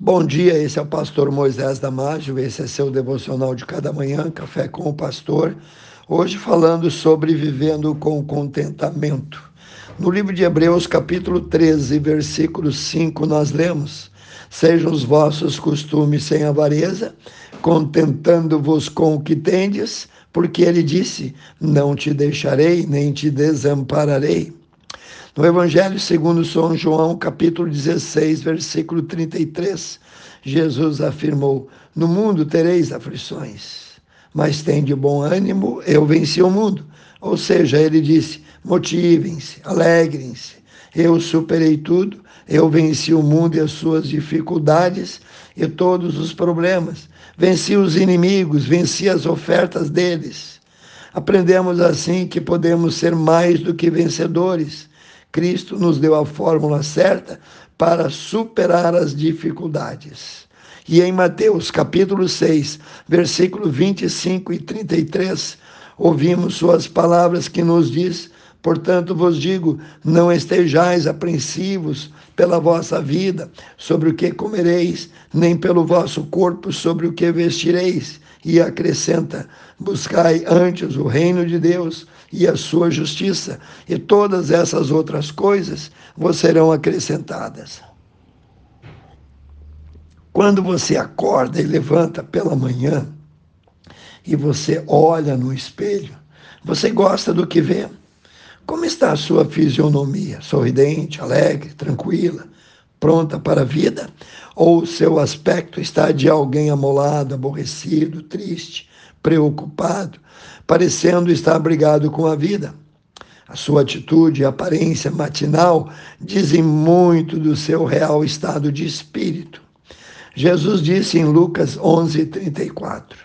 Bom dia, esse é o pastor Moisés Damásio, esse é seu devocional de cada manhã, Café com o Pastor. Hoje falando sobre vivendo com contentamento. No livro de Hebreus, capítulo 13, versículo 5, nós lemos: Sejam os vossos costumes sem avareza, contentando-vos com o que tendes, porque ele disse: Não te deixarei, nem te desampararei. No Evangelho segundo São João, capítulo 16, versículo 33, Jesus afirmou: No mundo tereis aflições, mas tem de bom ânimo, eu venci o mundo. Ou seja, ele disse: motivem-se, alegrem-se, eu superei tudo, eu venci o mundo e as suas dificuldades e todos os problemas. Venci os inimigos, venci as ofertas deles. Aprendemos assim que podemos ser mais do que vencedores Cristo nos deu a fórmula certa para superar as dificuldades. E em Mateus capítulo 6, versículo 25 e 33, ouvimos suas palavras que nos diz: Portanto vos digo, não estejais apreensivos pela vossa vida, sobre o que comereis, nem pelo vosso corpo, sobre o que vestireis. E acrescenta: Buscai antes o reino de Deus e a sua justiça, e todas essas outras coisas vos serão acrescentadas. Quando você acorda e levanta pela manhã e você olha no espelho, você gosta do que vê? Como está a sua fisionomia? Sorridente, alegre, tranquila, pronta para a vida? Ou seu aspecto está de alguém amolado, aborrecido, triste, preocupado, parecendo estar brigado com a vida. A sua atitude e aparência matinal dizem muito do seu real estado de espírito. Jesus disse em Lucas 11:34: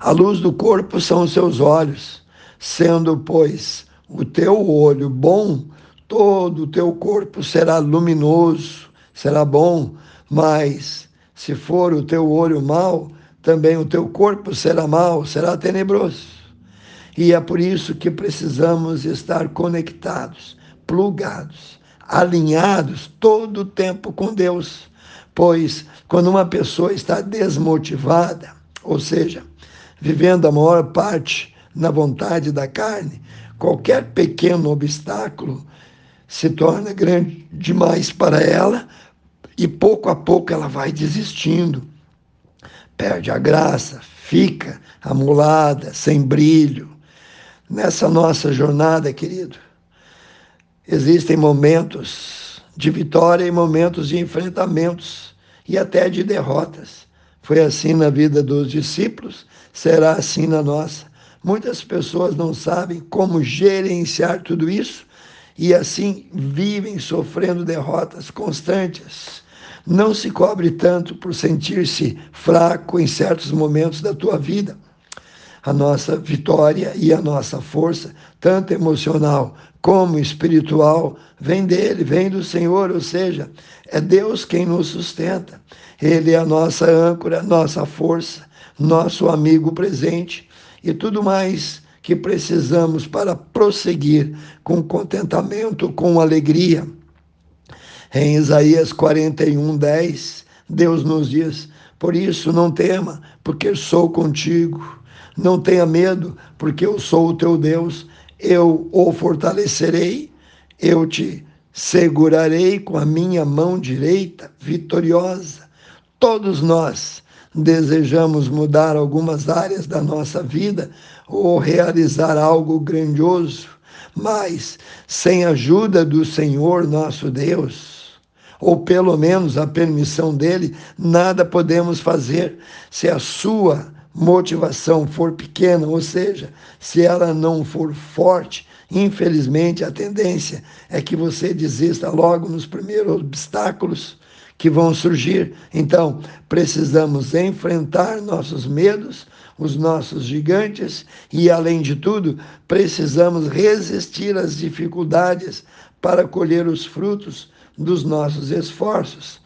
A luz do corpo são os seus olhos, sendo, pois, o teu olho bom, todo o teu corpo será luminoso, será bom, mas se for o teu olho mau, também o teu corpo será mau, será tenebroso. E é por isso que precisamos estar conectados, plugados, alinhados todo o tempo com Deus. Pois quando uma pessoa está desmotivada, ou seja, vivendo a maior parte na vontade da carne, qualquer pequeno obstáculo se torna grande demais para ela e pouco a pouco ela vai desistindo perde a graça, fica amolada, sem brilho. Nessa nossa jornada, querido, existem momentos de vitória e momentos de enfrentamentos e até de derrotas. Foi assim na vida dos discípulos, será assim na nossa. Muitas pessoas não sabem como gerenciar tudo isso e assim vivem sofrendo derrotas constantes não se cobre tanto por sentir-se fraco em certos momentos da tua vida. A nossa vitória e a nossa força, tanto emocional como espiritual, vem dele, vem do Senhor, ou seja, é Deus quem nos sustenta. Ele é a nossa âncora, nossa força, nosso amigo presente e tudo mais que precisamos para prosseguir com contentamento, com alegria. Em Isaías 41, 10, Deus nos diz: Por isso não tema, porque sou contigo. Não tenha medo, porque eu sou o teu Deus. Eu o fortalecerei, eu te segurarei com a minha mão direita vitoriosa. Todos nós desejamos mudar algumas áreas da nossa vida ou realizar algo grandioso, mas sem a ajuda do Senhor nosso Deus, ou pelo menos a permissão dele, nada podemos fazer se a sua motivação for pequena, ou seja, se ela não for forte. Infelizmente, a tendência é que você desista logo nos primeiros obstáculos que vão surgir. Então, precisamos enfrentar nossos medos, os nossos gigantes e, além de tudo, precisamos resistir às dificuldades para colher os frutos dos nossos esforços.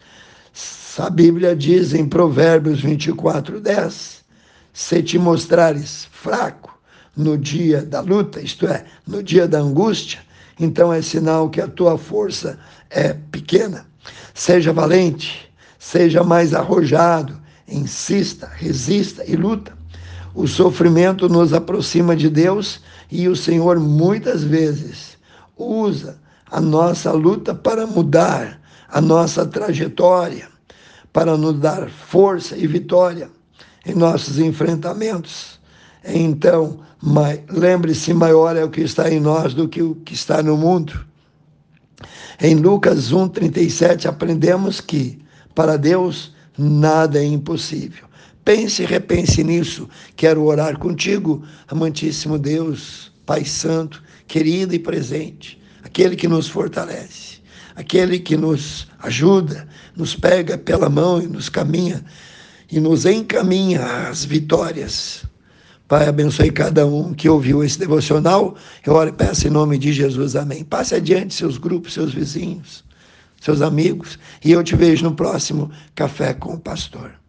A Bíblia diz em Provérbios 24, 10: Se te mostrares fraco no dia da luta, isto é, no dia da angústia, então é sinal que a tua força é pequena. Seja valente, Seja mais arrojado, insista, resista e luta. O sofrimento nos aproxima de Deus e o Senhor muitas vezes usa a nossa luta para mudar a nossa trajetória, para nos dar força e vitória em nossos enfrentamentos. Então, lembre-se, maior é o que está em nós do que o que está no mundo. Em Lucas 1,37 aprendemos que para Deus nada é impossível. Pense e repense nisso. Quero orar contigo, amantíssimo Deus, Pai Santo, querido e presente, aquele que nos fortalece, aquele que nos ajuda, nos pega pela mão e nos caminha e nos encaminha às vitórias. Pai, abençoe cada um que ouviu esse devocional. Eu oro e peço em nome de Jesus. Amém. Passe adiante seus grupos, seus vizinhos, seus amigos. E eu te vejo no próximo Café com o Pastor.